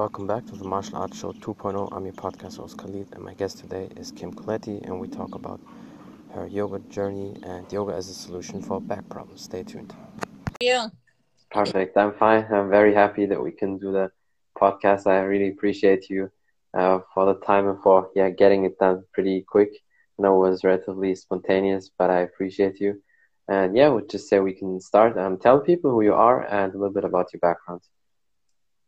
welcome back to the Martial Arts Show 2.0. I'm your podcast host Khalid, and my guest today is Kim Colletti, and we talk about her yoga journey and yoga as a solution for back problems. Stay tuned. Yeah. Perfect. I'm fine. I'm very happy that we can do the podcast. I really appreciate you uh, for the time and for yeah getting it done pretty quick. I know it was relatively spontaneous, but I appreciate you. And yeah, we'll just say we can start. Um, tell people who you are and a little bit about your background.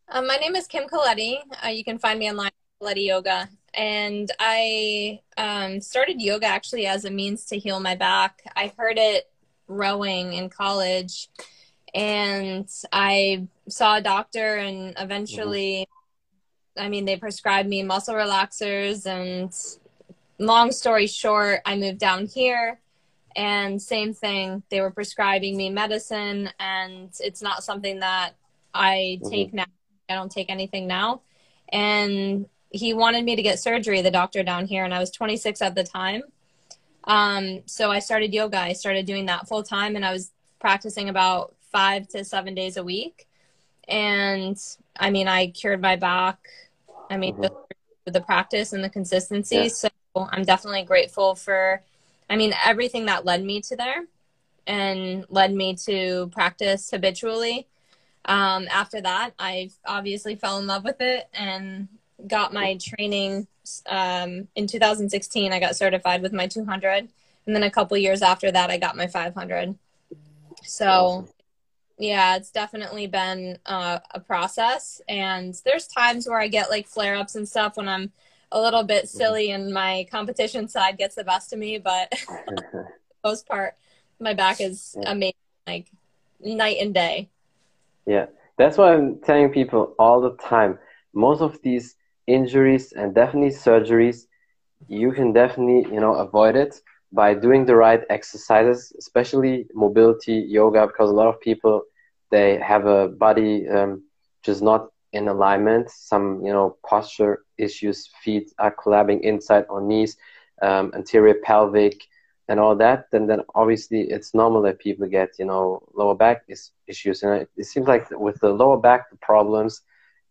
Um, my name is Kim Colletti. Uh, you can find me online Colletti Yoga. And I um, started yoga actually as a means to heal my back. I heard it rowing in college, and I saw a doctor, and eventually, mm-hmm. I mean, they prescribed me muscle relaxers. And long story short, I moved down here and same thing they were prescribing me medicine and it's not something that i take mm-hmm. now I don't take anything now. And he wanted me to get surgery, the doctor down here, and I was 26 at the time. Um, so I started yoga. I started doing that full time, and I was practicing about five to seven days a week. And I mean, I cured my back. I mean, mm-hmm. the, the, practice and the consistency. Yeah. So I'm definitely grateful for, I mean, everything that led me to there and led me to practice habitually um, after that, I obviously fell in love with it and got my training um, in 2016. I got certified with my 200, and then a couple years after that, I got my 500. So, awesome. yeah, it's definitely been uh, a process. And there's times where I get like flare ups and stuff when I'm a little bit mm-hmm. silly and my competition side gets the best of me, but most part, my back is amazing, like night and day. Yeah, that's why I'm telling people all the time. Most of these injuries and definitely surgeries, you can definitely you know avoid it by doing the right exercises, especially mobility yoga, because a lot of people they have a body um, just not in alignment. Some you know posture issues, feet are collapsing inside on knees, um, anterior pelvic, and all that, then then obviously it's normal that people get you know lower back is, issues. And it, it, seems like with the lower back problems,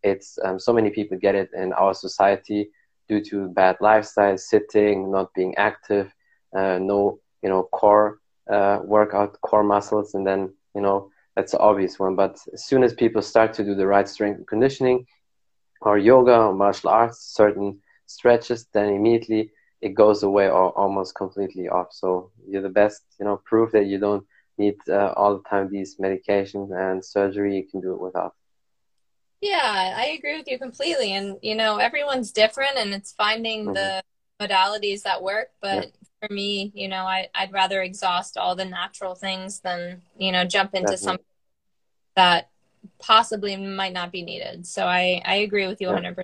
it's um, so many people get it in our society due to bad lifestyle, sitting, not being active, uh, no you know core uh, workout, core muscles, and then you know that's the obvious one. But as soon as people start to do the right strength and conditioning, or yoga or martial arts, certain stretches, then immediately it goes away or almost completely off. So you're the best, you know, proof that you don't need uh, all the time these medications and surgery. You can do it without. Yeah, I agree with you completely. And you know, everyone's different, and it's finding mm-hmm. the modalities that work. But yeah. for me, you know, I, I'd rather exhaust all the natural things than you know jump into Definitely. something that possibly might not be needed. So I I agree with you yeah. 100%.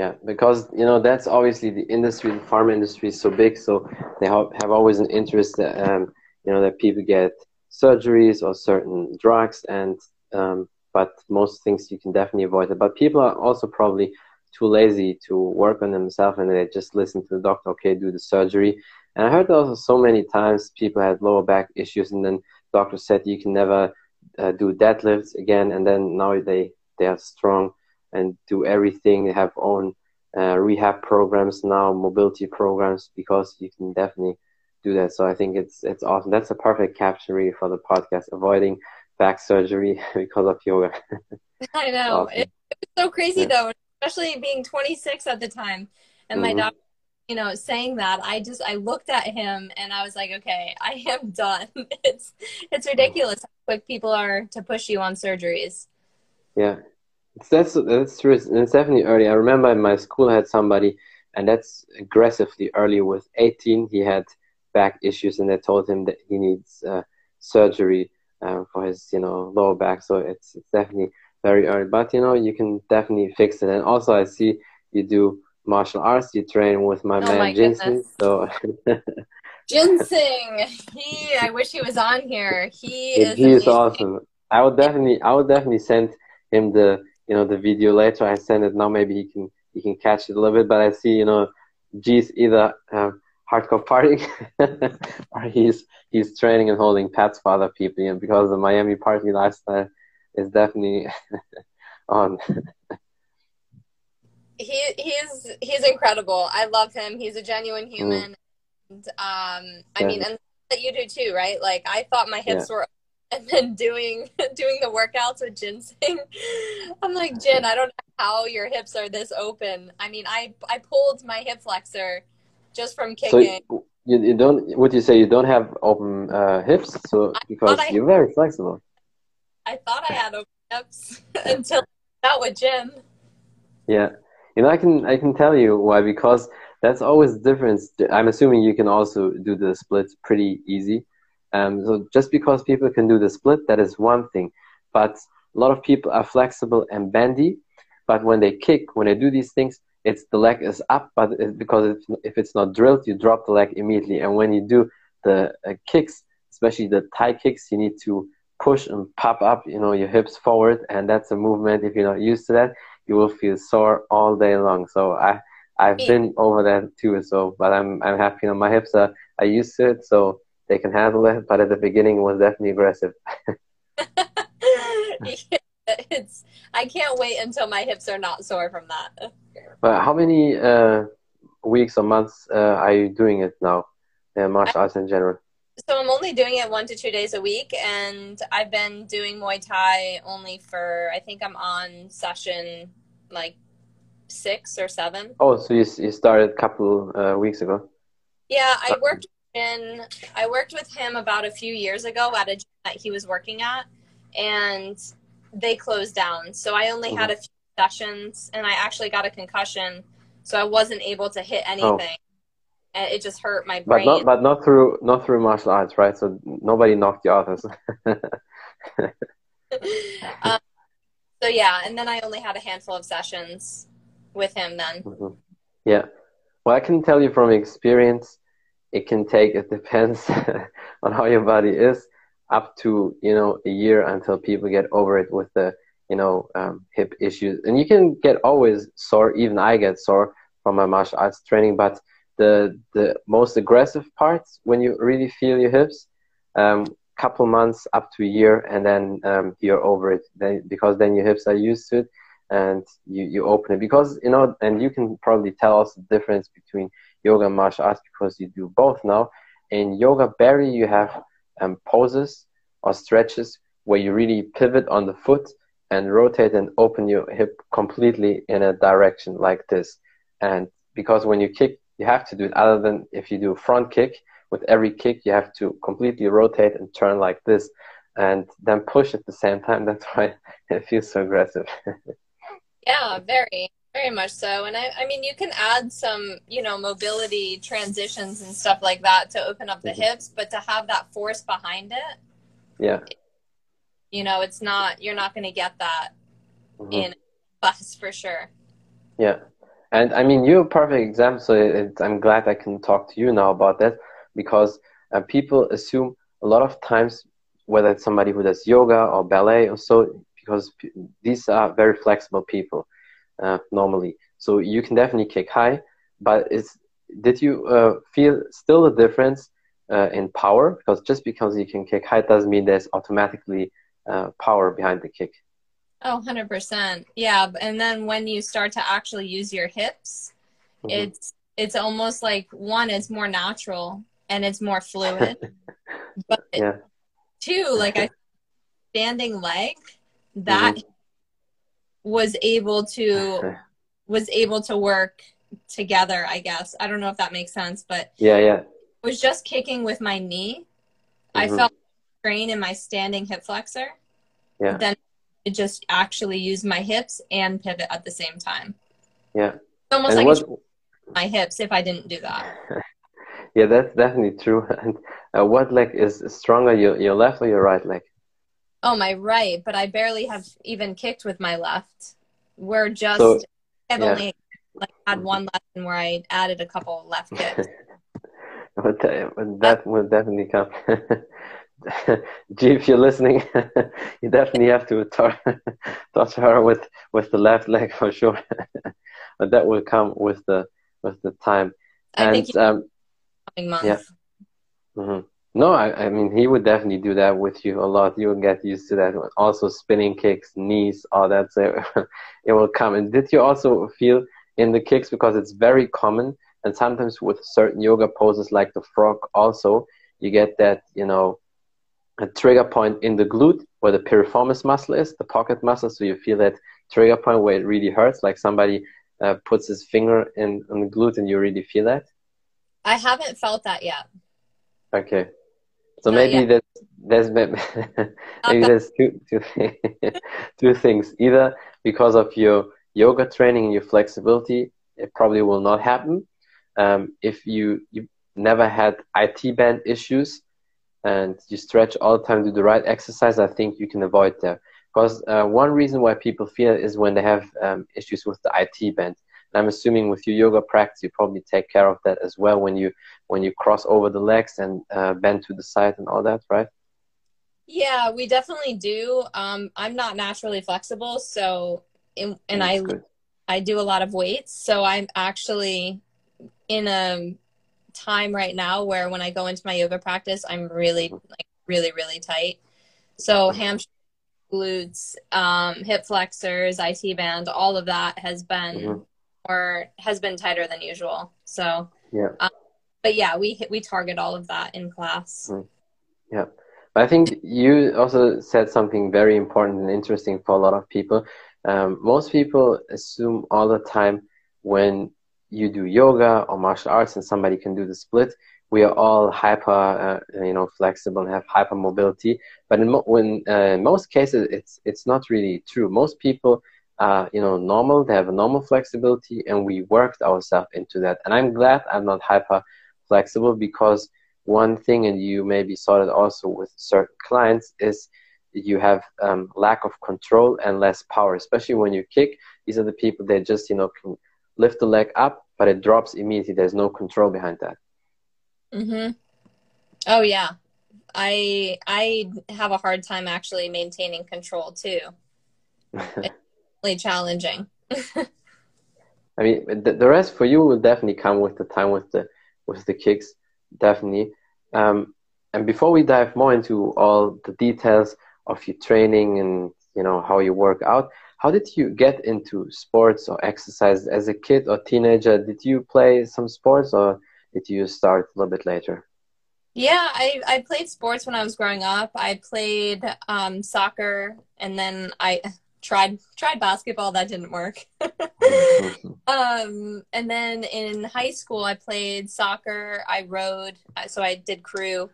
Yeah, because you know that's obviously the industry, the pharma industry is so big, so they have, always an interest that um, you know that people get surgeries or certain drugs, and um, but most things you can definitely avoid it. But people are also probably too lazy to work on themselves, and they just listen to the doctor. Okay, do the surgery. And I heard also so many times people had lower back issues, and then doctor said you can never uh, do deadlifts again, and then now they they are strong and do everything. They have own uh, rehab programs now, mobility programs, because you can definitely do that. So I think it's it's awesome. That's a perfect caption really for the podcast, avoiding back surgery because of yoga. I know. Awesome. It, it's so crazy yeah. though, especially being 26 at the time, and mm-hmm. my doctor you know saying that i just i looked at him and i was like okay i am done it's it's ridiculous how quick people are to push you on surgeries yeah that's that's true. It's definitely early. I remember in my school I had somebody, and that's aggressively early. With 18, he had back issues, and they told him that he needs uh, surgery uh, for his, you know, lower back. So it's it's definitely very early. But you know, you can definitely fix it. And also, I see you do martial arts. You train with my oh man my. So. Ginseng, he. I wish he was on here. He is. He is awesome. I would definitely, I would definitely send him the you know the video later. I send it now. Maybe he can he can catch it a little bit. But I see you know, G's either uh, hardcore partying or he's he's training and holding pets for other people. You know, because the Miami party lifestyle is definitely on. he he's he's incredible. I love him. He's a genuine Mm. human. And, um, I Yeah. mean, and that you do too, right? Like I thought my hips Yeah. were, and then doing doing the workouts with ginseng. I'm like, Jin, I don't know how your hips are this open. I mean, I I pulled my hip flexor just from kicking. So you, you don't, would you say you don't have open uh, hips? So because I- you're very flexible. I thought I had open hips until that with Jin. Yeah, you know, I can I can tell you why because that's always the difference. I'm assuming you can also do the splits pretty easy. Um, so just because people can do the split, that is one thing. But a lot of people are flexible and bendy. But when they kick, when they do these things, it's the leg is up. But it, because if, if it's not drilled, you drop the leg immediately. And when you do the uh, kicks, especially the Thai kicks, you need to push and pop up, you know, your hips forward, and that's a movement. If you're not used to that, you will feel sore all day long. So I I've been over that too. So, but I'm I'm happy. You know, my hips are are used to it, so they can handle it. But at the beginning, it was definitely aggressive. it's I can't wait until my hips are not sore from that. But how many uh, weeks or months uh, are you doing it now? Uh, martial arts in general. So I'm only doing it one to two days a week, and I've been doing Muay Thai only for I think I'm on session like six or seven. Oh, so you you started a couple uh, weeks ago. Yeah, I worked in I worked with him about a few years ago at a gym that he was working at, and they closed down. So I only had a few sessions, and I actually got a concussion, so I wasn't able to hit anything, and it just hurt my But brain. not but not through not through martial arts, right? So nobody knocked you out. um, so yeah, and then I only had a handful of sessions with him then. Mhm. Yeah. Well, I can tell you from experience, it can take, it depends on how your body is, up to, you know, a year until people get over it with the, you know, um, hip issues. And you can get always sore, even I get sore from my martial arts training, but the, the most aggressive parts, when you really feel your hips, um, couple months up to a year, and then um, you're over it, then, because then your hips are used to it and you, you open it because you know and you can probably tell us the difference between yoga and martial arts because you do both now. In yoga barely you have um, poses or stretches where you really pivot on the foot and rotate and open your hip completely in a direction like this. And because when you kick you have to do it other than if you do front kick with every kick you have to completely rotate and turn like this and then push at the same time. That's why it feels so aggressive. Yeah, very, very much so. And I, I mean, you can add some, you know, mobility transitions and stuff like that to open up the Mhm. hips, but to have that force behind it, yeah you know, it's not, you're not going to get that Mhm. in bus for sure. Yeah, and I mean you're a perfect example. So it, I'm glad I can talk to you now about that because uh, people assume a lot of times whether it's somebody who does yoga or ballet or so, because p- these are very flexible people uh, normally. So you can definitely kick high, but it's did you uh, feel still the difference uh, in power? Because just because you can kick high doesn't mean there's automatically uh, power behind the kick. Oh, 100%. Yeah. And then when you start to actually use your hips, Mhm. it's, it's almost like one, it's more natural and it's more fluid. but Yeah. two, like I standing leg, that was able to was able to work together, I guess. I don't know if that makes sense, but Yeah, yeah. I was just kicking with my knee. I Mhm. felt strain in my standing hip flexor. Yeah. Then it just actually used my hips and pivot at the same time. Yeah. It's almost And like what, my hips if I didn't do that. Yeah, that's definitely true. And uh, what leg is stronger, your your left or your right leg? Oh, my right, but I barely have even kicked with my left. We're just So, I've yeah. only like had one lesson where I added a couple left kicks. but, uh, that will definitely come. G, if you're listening, you definitely have to touch, her with with the left leg for sure. but that will come with the with the time. I And think um, coming month. yeah. hmm No, I, I mean he would definitely do that with you a lot. You will get used to that. Also, spinning kicks, knees, all that. So it will come. And did you also feel in the kicks because it's very common. And sometimes with certain yoga poses like the frog, also you get that you know a trigger point in the glute where the piriformis muscle is, the pocket muscle. So you feel that trigger point where it really hurts, like somebody uh, puts his finger in on the glute and you really feel that. I haven't felt that yet. Okay. So maybe yet. there's there's maybe there's two two two things. Either because of your yoga training and your flexibility, it probably will not happen. Um, if you you never had IT band issues and you stretch all the time, do the right exercise, I think you can avoid that. Because uh, one reason why people feel is when they have um, issues with the IT band. And I'm assuming with your yoga practice, you probably take care of that as well when you when you cross over the legs and uh, bend to the side and all that, right? Yeah, we definitely do. Um, I'm not naturally flexible, so in, and That's I good. I do a lot of weights, so I'm actually in a time right now where when I go into my yoga practice, I'm really like really really tight. So hamstring, glutes, um, hip flexors, IT band, all of that has been mm-hmm. Or has been tighter than usual. So yeah, um, but yeah, we we target all of that in class. Mm-hmm. Yeah. I think you also said something very important and interesting for a lot of people. Um, most people assume all the time when you do yoga or martial arts and somebody can do the split, we are all hyper, uh, you know, flexible and have hyper mobility. But in, mo- when, uh, in most cases, it's it's not really true. Most people are, you know, normal. They have a normal flexibility, and we worked ourselves into that. And I'm glad I'm not hyper flexible because one thing, and you maybe saw it also with certain clients, is you have um, lack of control and less power, especially when you kick. These are the people that just, you know, can lift the leg up, but it drops immediately. There's no control behind that. Mhm. Oh yeah. I I have a hard time actually maintaining control too. challenging. I mean, the, the rest for you will definitely come with the time with the with the kicks, definitely. Um, and before we dive more into all the details of your training and you know how you work out, how did you get into sports or exercise as a kid or teenager? Did you play some sports or did you start a little bit later? Yeah, I, I played sports when I was growing up. I played um, soccer and then I tried tried basketball. That didn't work. Um, and then in high school i played soccer. I rowed so i did crew.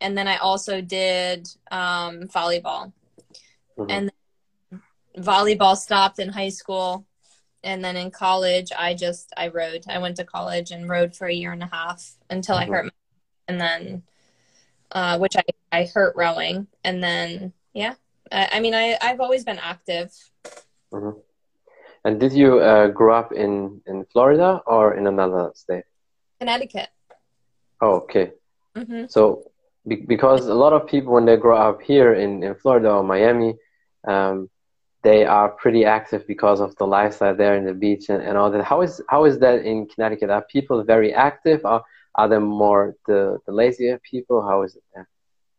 And then i also did um, volleyball. Mm-hmm. and volleyball stopped in high school. And then in college i just i rowed. I went to college and rowed for a year and a half until mm-hmm. i hurt my, and then uh, which I, I hurt rowing. And then yeah I, I mean I, i've always been active mm-hmm. and did you uh, grow up in in florida or in another state connecticut oh okay mm-hmm. so be- because a lot of people when they grow up here in, in florida or miami um, they are pretty active because of the lifestyle there in the beach and, and all that. How is how is that in Connecticut? Are people very active or are they more the, the lazier people? How is it there?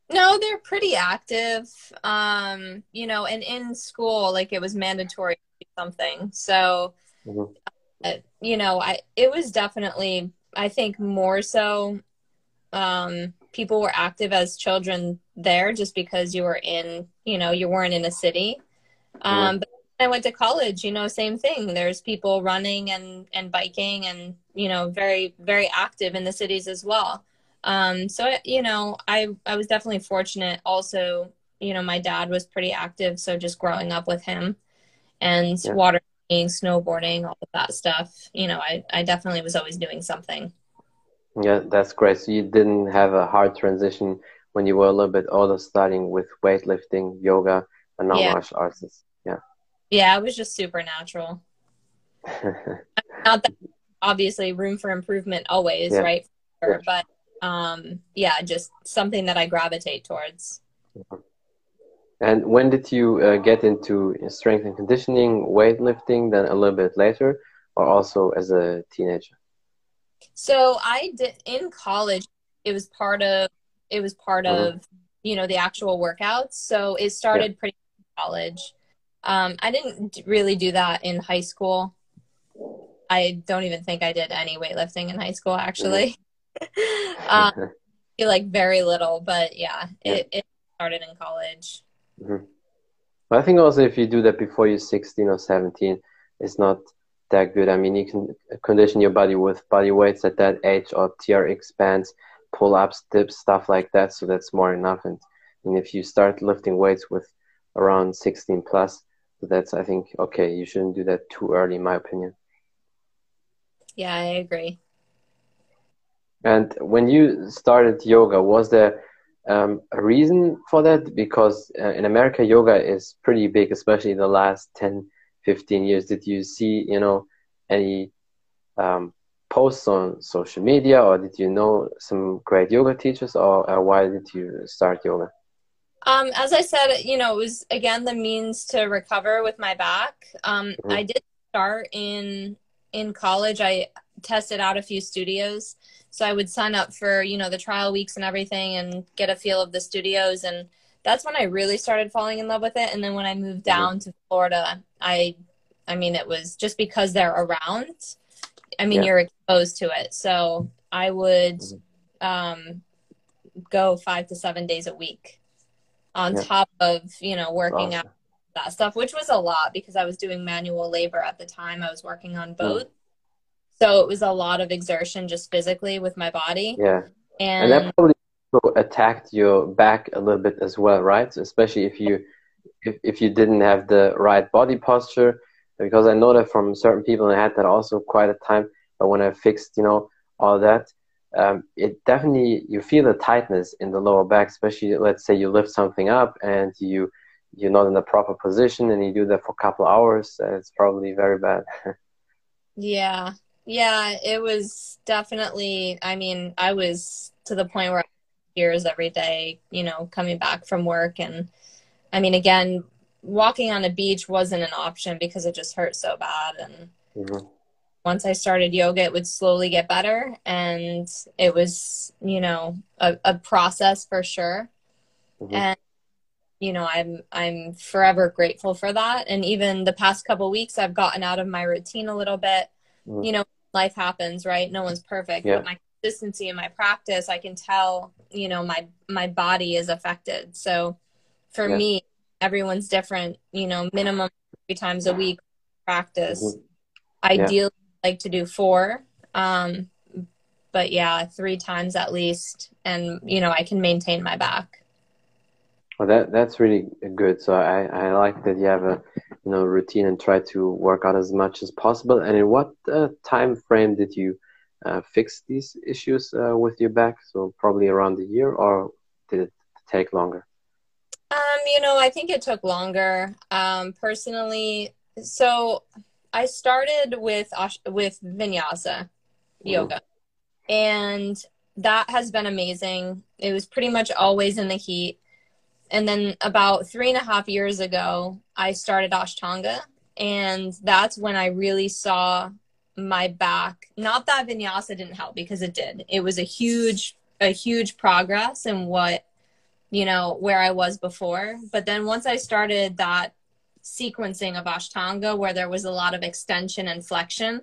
No, they're pretty active. Um, you know, and in school, like it was mandatory something. So, mm-hmm. uh, you know, I it was definitely I think more so um, people were active as children there just because you were in, you know, you weren't in a city. Um, but I went to college, you know, same thing. There's people running and, and biking and, you know, very, very active in the cities as well. Um, so, you know, I, I was definitely fortunate also, you know, my dad was pretty active. So just growing up with him and yeah. water snowboarding, all of that stuff, you know, I, I definitely was always doing something. Yeah, that's great. So you didn't have a hard transition when you were a little bit older, starting with weightlifting, yoga, and now yeah. martial arts. Yeah. Yeah, it was just supernatural. Not that obviously room for improvement always, yeah. right? Yeah. But um yeah, just something that I gravitate towards. And when did you uh, get into strength and conditioning, weightlifting, then a little bit later, or also as a teenager? So I did in college. It was part of it was part mm-hmm. of you know the actual workouts. So it started yeah. pretty college. Um, I didn't really do that in high school. I don't even think I did any weightlifting in high school actually. Mm-hmm. um, like very little, but yeah, yeah. It, it started in college. Mm-hmm. But I think also if you do that before you're 16 or 17, it's not that good. I mean, you can condition your body with body weights at that age or TRX bands, pull ups, dips, stuff like that. So that's more enough. And, and if you start lifting weights with around 16 plus, that's, I think, okay, you shouldn't do that too early, in my opinion. Yeah, I agree. And when you started yoga, was there um, a reason for that? Because uh, in America, yoga is pretty big, especially in the last 10, 15 years. Did you see, you know, any um, posts on social media or did you know some great yoga teachers or uh, why did you start yoga? Um, as I said, you know, it was again the means to recover with my back. Um, mm-hmm. I did start in in college. I tested out a few studios so I would sign up for, you know, the trial weeks and everything and get a feel of the studios. And that's when I really started falling in love with it. And then when I moved mm-hmm. down mm-hmm. to Florida, I, I mean, it was just because they're around. I mean, yeah. you're exposed to it. So I would mm-hmm. um, go five to seven days a week on yeah. top of, you know, working awesome. out that stuff, which was a lot because I was doing manual labor at the time. I was working on boats. So it was a lot of exertion just physically with my body. Yeah. And, and that probably attacked your back a little bit as well, right? Especially if you if, if you didn't have the right body posture. Because I know that from certain people, and I had that also quite a time. But when I fixed, you know, all that, um, it definitely you feel the tightness in the lower back, especially let's say you lift something up and you you're not in the proper position and you do that for a couple hours. Uh, it's probably very bad. yeah, yeah, it was definitely. I mean, I was to the point where I tears every day, you know, coming back from work. And I mean, again, walking on a beach wasn't an option because it just hurt so bad. And mm-hmm. once I started yoga, it would slowly get better. And it was, you know, a, a process for sure. Mm-hmm. And you know i'm i'm forever grateful for that and even the past couple weeks i've gotten out of my routine a little bit mm-hmm. you know life happens, right? No one's perfect. Yeah. But my consistency and my practice, I can tell, you know, my my body is affected. So for yeah. me, everyone's different, you know, minimum three times a week practice. Mm-hmm. Ideally like to do four. Um, but yeah, three times at least and you know, I can maintain my back. Well, that that's really good. So I, I like that you have a you know routine and try to work out as much as possible. And in what uh, time frame did you uh, fix these issues uh, with your back? So probably around a year, or did it take longer? Um, you know, I think it took longer. Um, personally, so I started with with vinyasa yoga, mm-hmm. and that has been amazing. It was pretty much always in the heat and then about three and a half years ago, I started Ashtanga. And that's when I really saw my back. Not that vinyasa didn't help because it did. It was a huge, a huge progress in what, you know, where I was before. But then once I started that sequencing of Ashtanga where there was a lot of extension and flexion,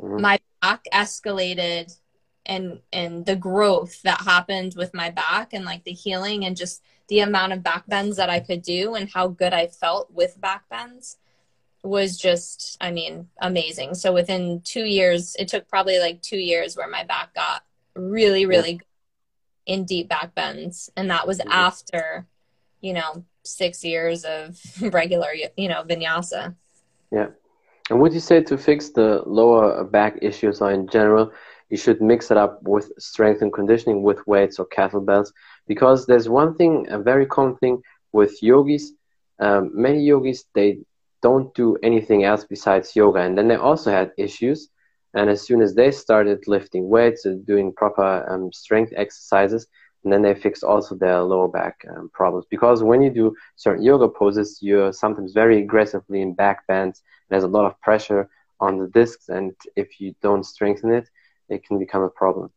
mm-hmm. my back escalated and and the growth that happened with my back and like the healing and just the amount of back bends that I could do and how good I felt with back bends was just I mean amazing. So within 2 years it took probably like 2 years where my back got really really yeah. in deep back bends and that was mm-hmm. after you know 6 years of regular you know vinyasa. Yeah. And would you say to fix the lower back issues or in general you should mix it up with strength and conditioning with weights or kettlebells because there's one thing a very common thing with yogis um, many yogis they don't do anything else besides yoga and then they also had issues and as soon as they started lifting weights and doing proper um, strength exercises and then they fixed also their lower back um, problems. Because when you do certain yoga poses you're sometimes very aggressively in back bends there's a lot of pressure on the discs and if you don't strengthen it it can become a problem.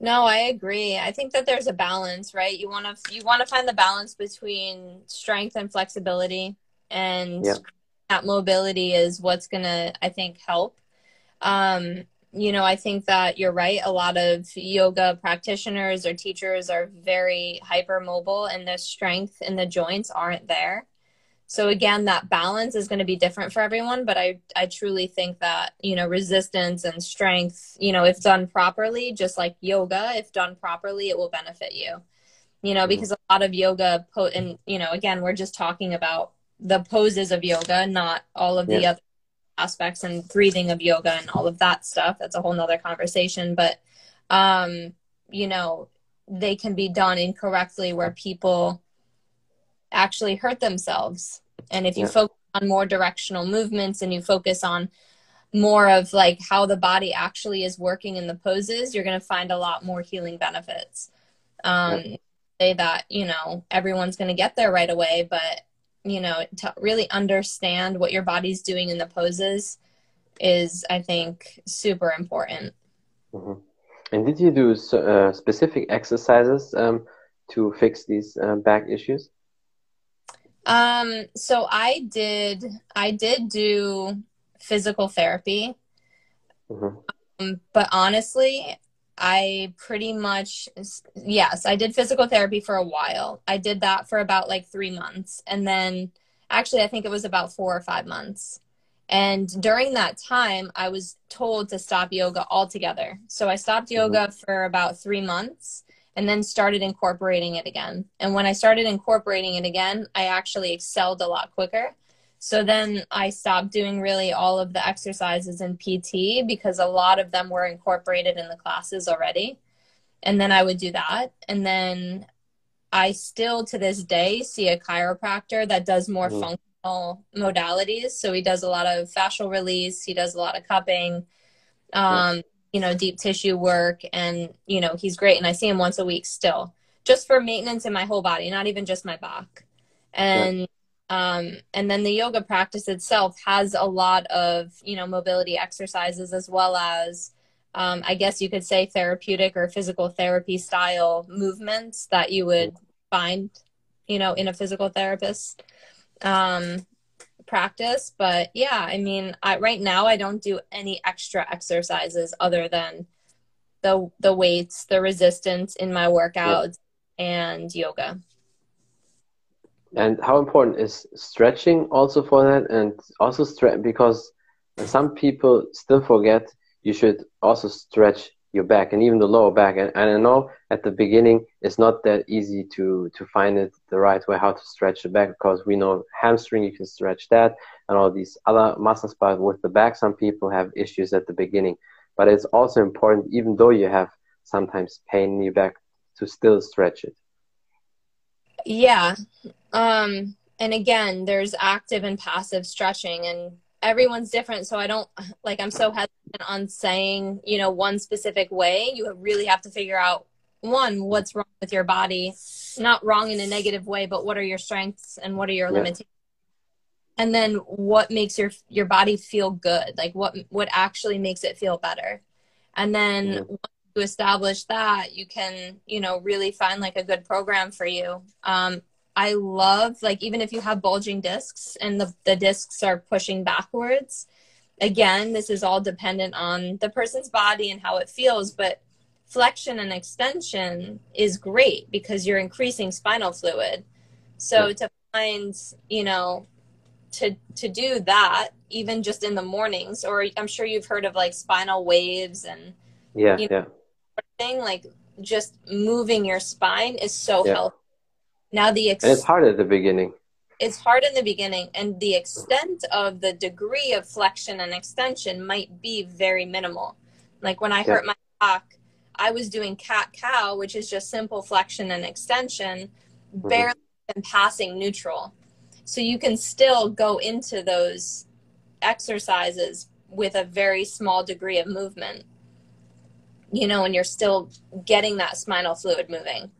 No, I agree. I think that there's a balance, right? You want to you want to find the balance between strength and flexibility and yeah. that mobility is what's going to I think help. Um, you know, I think that you're right. A lot of yoga practitioners or teachers are very hypermobile and the strength in the joints aren't there. So again, that balance is going to be different for everyone, but I I truly think that, you know, resistance and strength, you know, if done properly, just like yoga, if done properly, it will benefit you. You know, mm-hmm. because a lot of yoga po- and you know, again, we're just talking about the poses of yoga, not all of the other aspects and breathing of yoga and all of that stuff. That's a whole nother conversation. But um, you know, they can be done incorrectly where people actually hurt themselves. And if you yeah. focus on more directional movements and you focus on more of like how the body actually is working in the poses, you're going to find a lot more healing benefits. Um, yeah. Say that, you know, everyone's going to get there right away, but, you know, to really understand what your body's doing in the poses is, I think, super important. Mm-hmm. And did you do uh, specific exercises um, to fix these uh, back issues? Um, so I did, I did do physical therapy. Mm-hmm. Um, but honestly, I pretty much, yes, I did physical therapy for a while. I did that for about like three months. And then actually, I think it was about four or five months. And during that time, I was told to stop yoga altogether. So I stopped mm-hmm. yoga mm-hmm. for about three months and then started incorporating it again. And when I started incorporating it again, I actually excelled a lot quicker. So then I stopped doing really all of the exercises in PT because a lot of them were incorporated in the classes already. And then I would do that. And then I still to this day see a chiropractor that does more mm-hmm. functional modalities. So he does a lot of fascial release, he does a lot of cupping. Um, you know, deep tissue work. And, you know, he's great. And I see him once a week still, just for maintenance in my whole body, not even just my back. And, yeah. um, and then the yoga practice itself has a lot of, you know, mobility exercises as well as, um, I guess you could say therapeutic or physical therapy style movements that you would find, you know, in a physical therapist. Um, practice but yeah i mean I, right now i don't do any extra exercises other than the the weights the resistance in my workouts yeah. and yoga and how important is stretching also for that and also stretch because some people still forget you should also stretch your back and even the lower back. And, and I know at the beginning it's not that easy to to find it the right way how to stretch the back because we know hamstring you can stretch that and all these other muscles. But with the back, some people have issues at the beginning. But it's also important, even though you have sometimes pain in your back, to still stretch it. Yeah. Um, and again, there's active and passive stretching, and everyone's different so i don't like i'm so hesitant on saying you know one specific way. You really have to figure out one what's wrong with your body. Not wrong in a negative way but what are your strengths and what are your yeah. limitations? And then what makes your your body feel good? Like what what actually makes it feel better? And then mm-hmm. once you establish that you can you know really find like a good program for you. Um, I love like even if you have bulging discs and the, the discs are pushing backwards, again, this is all dependent on the person's body and how it feels, but flexion and extension is great because you're increasing spinal fluid. So yeah. to find, you know, to to do that even just in the mornings or I'm sure you've heard of like spinal waves and yeah, you know, yeah. thing like just moving your spine is so yeah. helpful now the ex- and it's hard at the beginning. It's hard in the beginning, and the extent of the degree of flexion and extension might be very minimal. Like when I yeah. hurt my back, I was doing cat cow, which is just simple flexion and extension, mm-hmm. barely passing neutral. So you can still go into those exercises with a very small degree of movement, you know, and you're still getting that spinal fluid moving.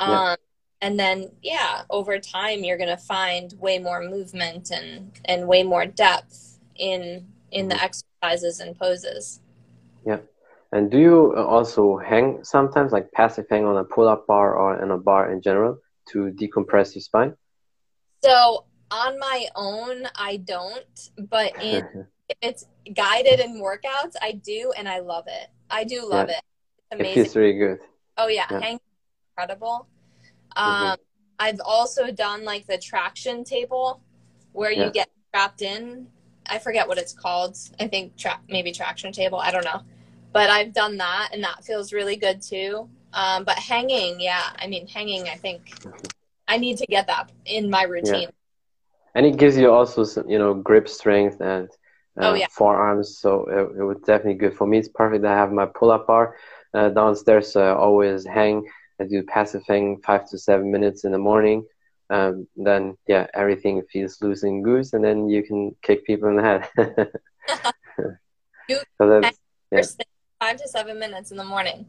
Um, yeah and then yeah over time you're going to find way more movement and and way more depth in in the mm-hmm. exercises and poses yeah and do you also hang sometimes like passive hang on a pull-up bar or in a bar in general to decompress your spine so on my own i don't but in if it's guided in workouts, I do, and I love it. I do love Yeah. it. It's It feels really good. Oh yeah, Yeah. hang incredible. Mhm. Um, I've also done like the traction table where you Yeah. get strapped in. I forget what it's called. I think tra- maybe traction table. I don't know, but I've done that and that feels really good too. Um, but hanging, yeah, I mean hanging. I think I need to get that in my routine. And it gives you also some, you know, grip strength and uh, Oh, yeah. forearms. So it, it was definitely good for me. It's perfect. I have my pull-up bar uh, downstairs, so I always hang. I do passive hang five to seven minutes in the morning. Um, then yeah, everything feels loose and goose, and then you can kick people in the head. So that's Yeah. Five to seven minutes in the morning.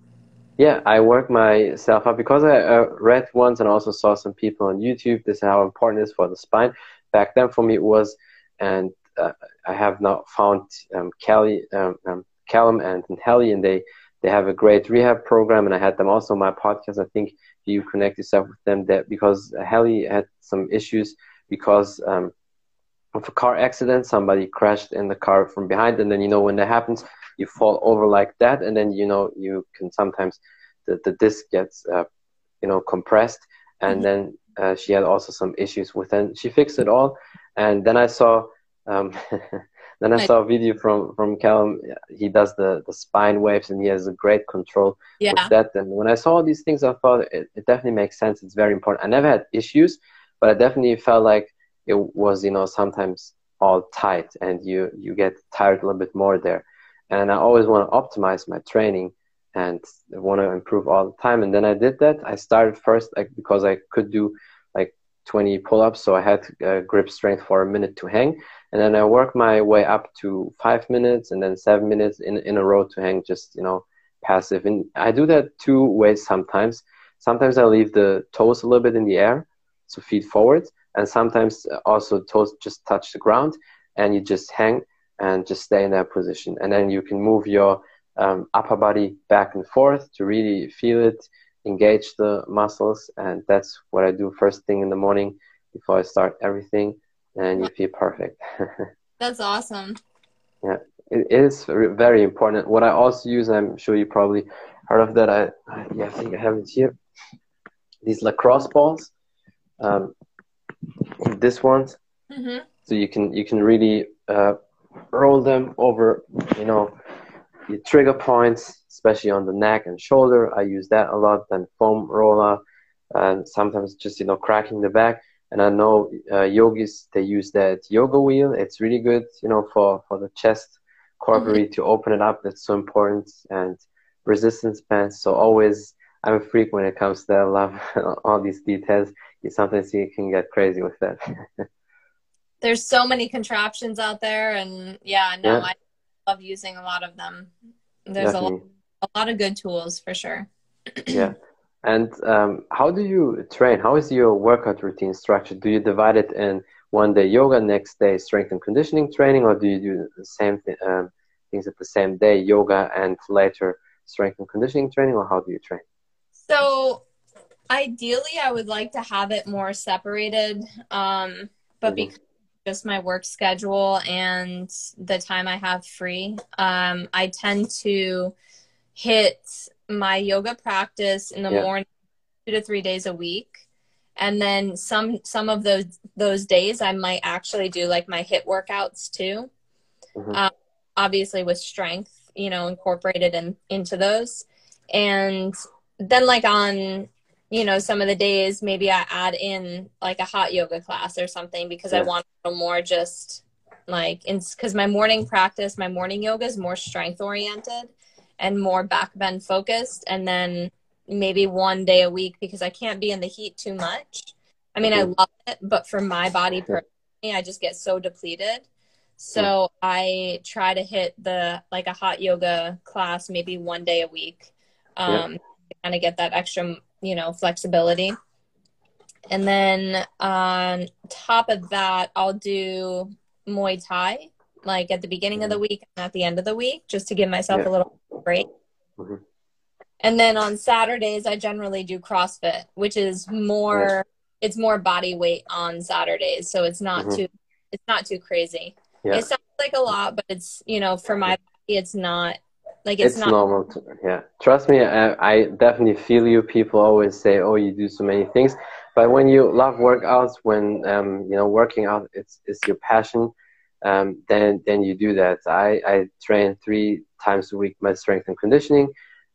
Yeah, I work myself up because I uh, read once and also saw some people on YouTube. This is how important it is for the spine. Back then, for me, it was, and uh, I have now found um, Kelly, um, um, Callum, and, and Helly, and they they have a great rehab program. And I had them also on my podcast. I think you connect yourself with them that because Helly had some issues because um, of a car accident. Somebody crashed in the car from behind, and then you know when that happens, you fall over like that, and then you know you can sometimes the the disc gets uh, you know compressed, and Mhm. then uh, she had also some issues with it. She fixed it all, and then I saw. Um, then I saw a video from from Callum. He does the the spine waves, and he has a great control Yeah. with that. And when I saw all these things, I thought it, it definitely makes sense. It's very important. I never had issues, but I definitely felt like it was, you know, sometimes all tight, and you you get tired a little bit more there. And I always want to optimize my training and want to improve all the time. And then I did that. I started first like because I could do 20 pull-ups, so I had uh, grip strength for a minute to hang. And then I worked my way up to five minutes, and then seven minutes in in a row to hang. Just you know, passive. And I do that two ways sometimes. Sometimes I leave the toes a little bit in the air, so feet forward, and sometimes also toes just touch the ground, and you just hang and just stay in that position. And then you can move your um, upper body back and forth to really feel it, engage the muscles, and that's what I do first thing in the morning before I start everything, and you feel perfect. That's awesome. Yeah it is very important. What I also use, I'm sure you probably heard of that. I, I yeah, I think I have it here. These lacrosse balls. Um, this ones, hmm so you can you can really uh, roll them over, you know, your trigger points, especially on the neck and shoulder. I use that a lot. Then foam roller, and sometimes just you know cracking the back. And I know uh, yogis they use that yoga wheel. It's really good, you know, for for the chest corporate to open it up. That's so important. And resistance bands. So always, I'm a freak when it comes to that. I love all these details. You sometimes you can get crazy with that. There's so many contraptions out there, and yeah, no, Yeah. I love using a lot of them. There's a lot, a lot of good tools for sure. yeah. And um, how do you train? How is your workout routine structured? Do you divide it in one day yoga, next day strength and conditioning training, or do you do the same th- um, things at the same day, yoga and later strength and conditioning training, or how do you train? So ideally, I would like to have it more separated, um, but Mhm. because just my work schedule and the time I have free, um, I tend to HIIT my yoga practice in the Yeah. morning, two to three days a week, and then some some of those those days I might actually do like my hit workouts too Mhm. Um, obviously with strength, you know, incorporated in, into those. And then like on, you know, some of the days, maybe I add in like a hot yoga class or something because I want a little more just like, because my morning practice, my morning yoga is more strength oriented and more back bend focused. And then maybe one day a week because I can't be in the heat too much. I mean, I Mhm. love it, but for my body personally, I just get so depleted. So I try to hit the like a hot yoga class maybe one day a week, um, to kind of get that extra, you know, flexibility. And then on top of that, I'll do Muay Thai like at the beginning of the week and at the end of the week just to give myself Yeah. a little break. Mhm. And then on Saturdays, I generally do CrossFit, which is more, it's more body weight on Saturdays. So it's not Mhm. too, it's not too crazy. Yeah. It sounds like a lot, but it's you know for my body, it's not like it's, it's not normal. To, yeah, trust me, I, I definitely feel you. People always say, "Oh, you do so many things," but when you love workouts, when um, you know working out, it's it's your passion. Um, then then you do that. I I train three times a week my strength and conditioning,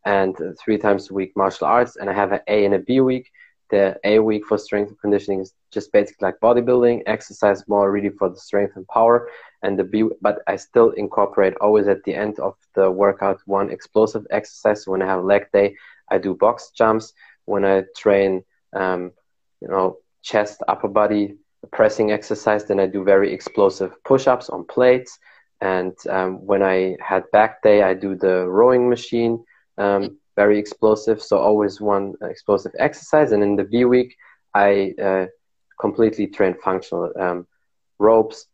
and three times a week martial arts, and I have an A and a B week. The A week for strength and conditioning is just basically like bodybuilding, exercise more really for the strength and power, and the B. But I still incorporate always at the end of the workout one explosive exercise. When I have leg day, I do box jumps. When I train, um, you know, chest, upper body pressing exercise, then I do very explosive push-ups on plates. And um, when I had back day, I do the rowing machine, um, very explosive. So always one explosive exercise. And in the V week, I uh, completely train functional um, ropes,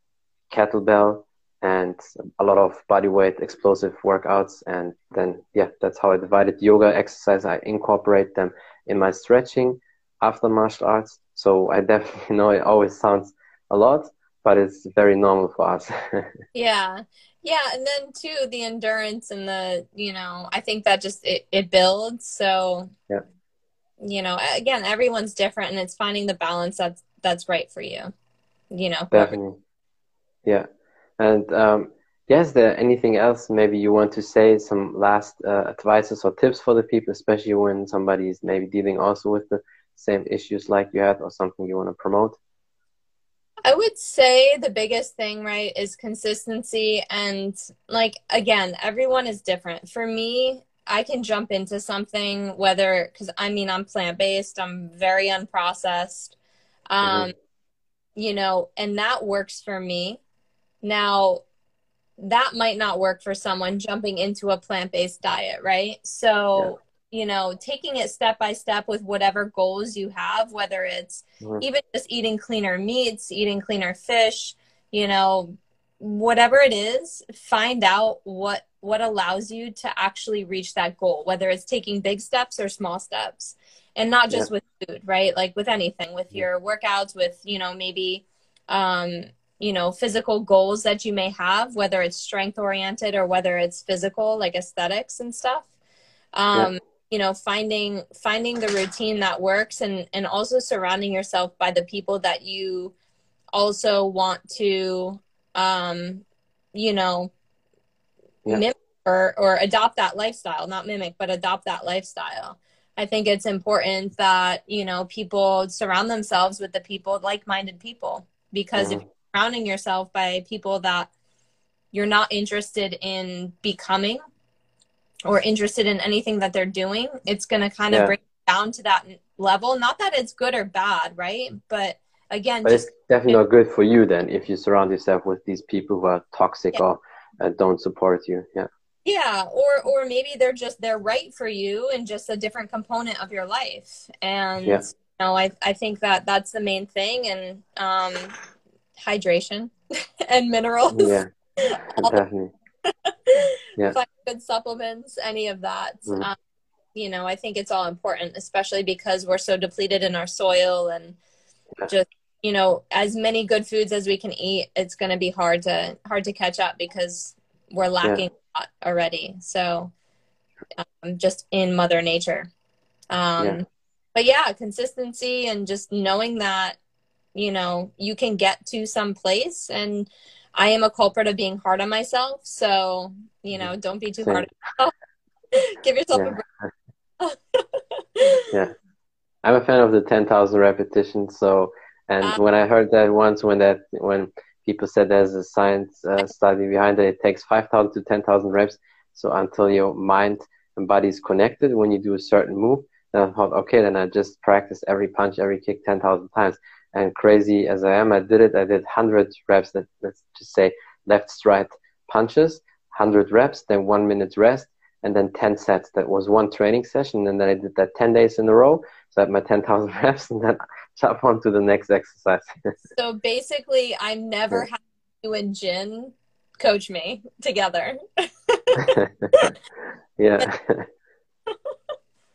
kettlebell, and a lot of body weight explosive workouts. And then, yeah, that's how I divided yoga exercise. I incorporate them in my stretching after martial arts. So I definitely know it always sounds a lot, but it's very normal for us. yeah. Yeah. And then too, the endurance and the, you know, I think that just, it, it builds. So, yeah. you know, again, everyone's different and it's finding the balance that's, that's right for you, you know? Definitely. Yeah. And, um, yes, is there anything else maybe you want to say? Some last uh, advices or tips for the people, especially when somebody is maybe dealing also with the same issues like you had or something you want to promote? I would say the biggest thing, right, is consistency. And like, again, everyone is different. For me, I can jump into something, whether, because I mean, I'm plant based, I'm very unprocessed, um, mm-hmm. you know, and that works for me. Now, that might not work for someone jumping into a plant based diet, right? So, you know taking it step by step with whatever goals you have whether it's mm-hmm. even just eating cleaner meats eating cleaner fish you know whatever it is find out what what allows you to actually reach that goal whether it's taking big steps or small steps. And not just yeah. with food right? Like with anything with your workouts with you know maybe um you know physical goals that you may have whether it's strength oriented or whether it's physical like aesthetics and stuff. Um yeah you know finding finding the routine that works and and also surrounding yourself by the people that you also want to um you know yeah. mimic or or adopt that lifestyle not mimic but adopt that lifestyle i think it's important that you know people surround themselves with the people like-minded people because mm-hmm. if you're surrounding yourself by people that you're not interested in becoming or interested in anything that they're doing, it's going to kind of yeah. bring down to that level. Not that it's good or bad, right? But again, but just, it's definitely not good for you then if you surround yourself with these people who are toxic yeah. or uh, don't support you. Yeah. Yeah, or or maybe they're just they're right for you and just a different component of your life. And yeah. you know, I I think that that's the main thing and um hydration and minerals. Yeah. definitely. yeah. find good supplements, any of that. Mm-hmm. Um, you know, I think it's all important, especially because we're so depleted in our soil and yeah. just you know, as many good foods as we can eat, it's going to be hard to hard to catch up because we're lacking yeah. already. So, um, just in Mother Nature. Um, yeah. But yeah, consistency and just knowing that you know you can get to some place and I am a culprit of being hard on myself. So, you know, don't be too Same. hard on yourself. Give yourself yeah. a break. yeah. I'm a fan of the 10,000 repetitions. So, and um, when I heard that once, when that, when people said there's a science uh, study behind it, it takes 5,000 to 10,000 reps. So until your mind and body is connected, when you do a certain move, then I thought, okay, then I just practice every punch, every kick 10,000 times and crazy as I am, I did it. I did 100 reps, that, let's just say left, right punches, 100 reps, then one minute rest, and then 10 sets. That was one training session. And then I did that 10 days in a row. So I had my 10,000 reps and then jump on to the next exercise. so basically, I never had you and Jin coach me together. yeah,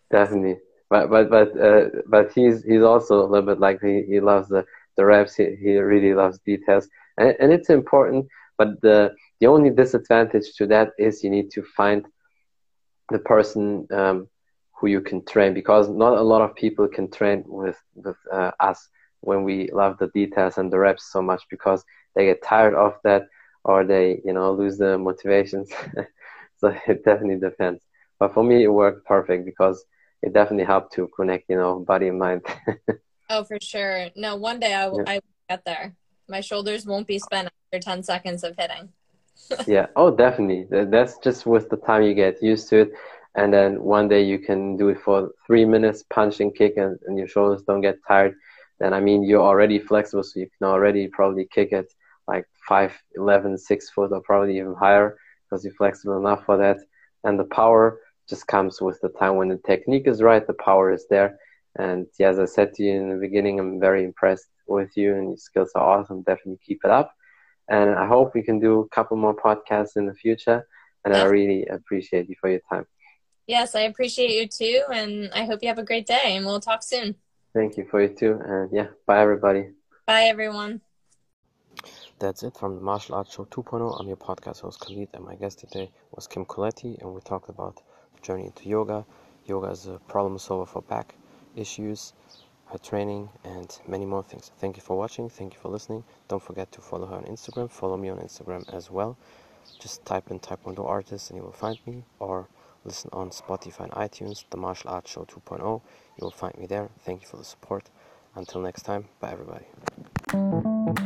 definitely but but but uh, but he's he's also a little bit like he, he loves the the reps. He, he really loves details. And, and it's important but the the only disadvantage to that is you need to find the person um, who you can train because not a lot of people can train with with uh, us when we love the details and the reps so much because they get tired of that or they you know lose the motivations. So it definitely depends. But for me it worked perfect because it definitely helped to connect you know body and mind. Oh for sure. No one day i will yeah. I will get there. My shoulders won't be spent after 10 seconds of hitting. Yeah. Oh definitely. That's just with the time you get used to it. And then one day you can do it for three minutes punch and kick and, and your shoulders don't get tired. Then i mean you're already flexible so you can already probably kick it like 5 11 6 foot or probably even higher because you're flexible enough for that. And the power just comes with the time when the technique is right the power is there. And yeah, as i said to you in the beginning i'm very impressed with you and your skills are awesome. Definitely keep it up. And i hope we can do a couple more podcasts in the future. And i really appreciate you for your time. Yes i appreciate you too. And i hope you have a great day and we'll talk soon. Thank you for you too. And yeah bye everybody. Bye everyone. That's it from the Martial Arts Show 2.0. I'm your podcast host Khalid, and my guest today was Kim Colletti, and we talked about the journey into yoga. Yoga is a problem solver for back issues, her training, and many more things. Thank you for watching. Thank you for listening. Don't forget to follow her on Instagram. Follow me on Instagram as well. Just type in Taekwondo Artist and you will find me, or listen on Spotify and iTunes, The Martial Arts Show 2.0. You will find me there. Thank you for the support. Until next time, bye everybody.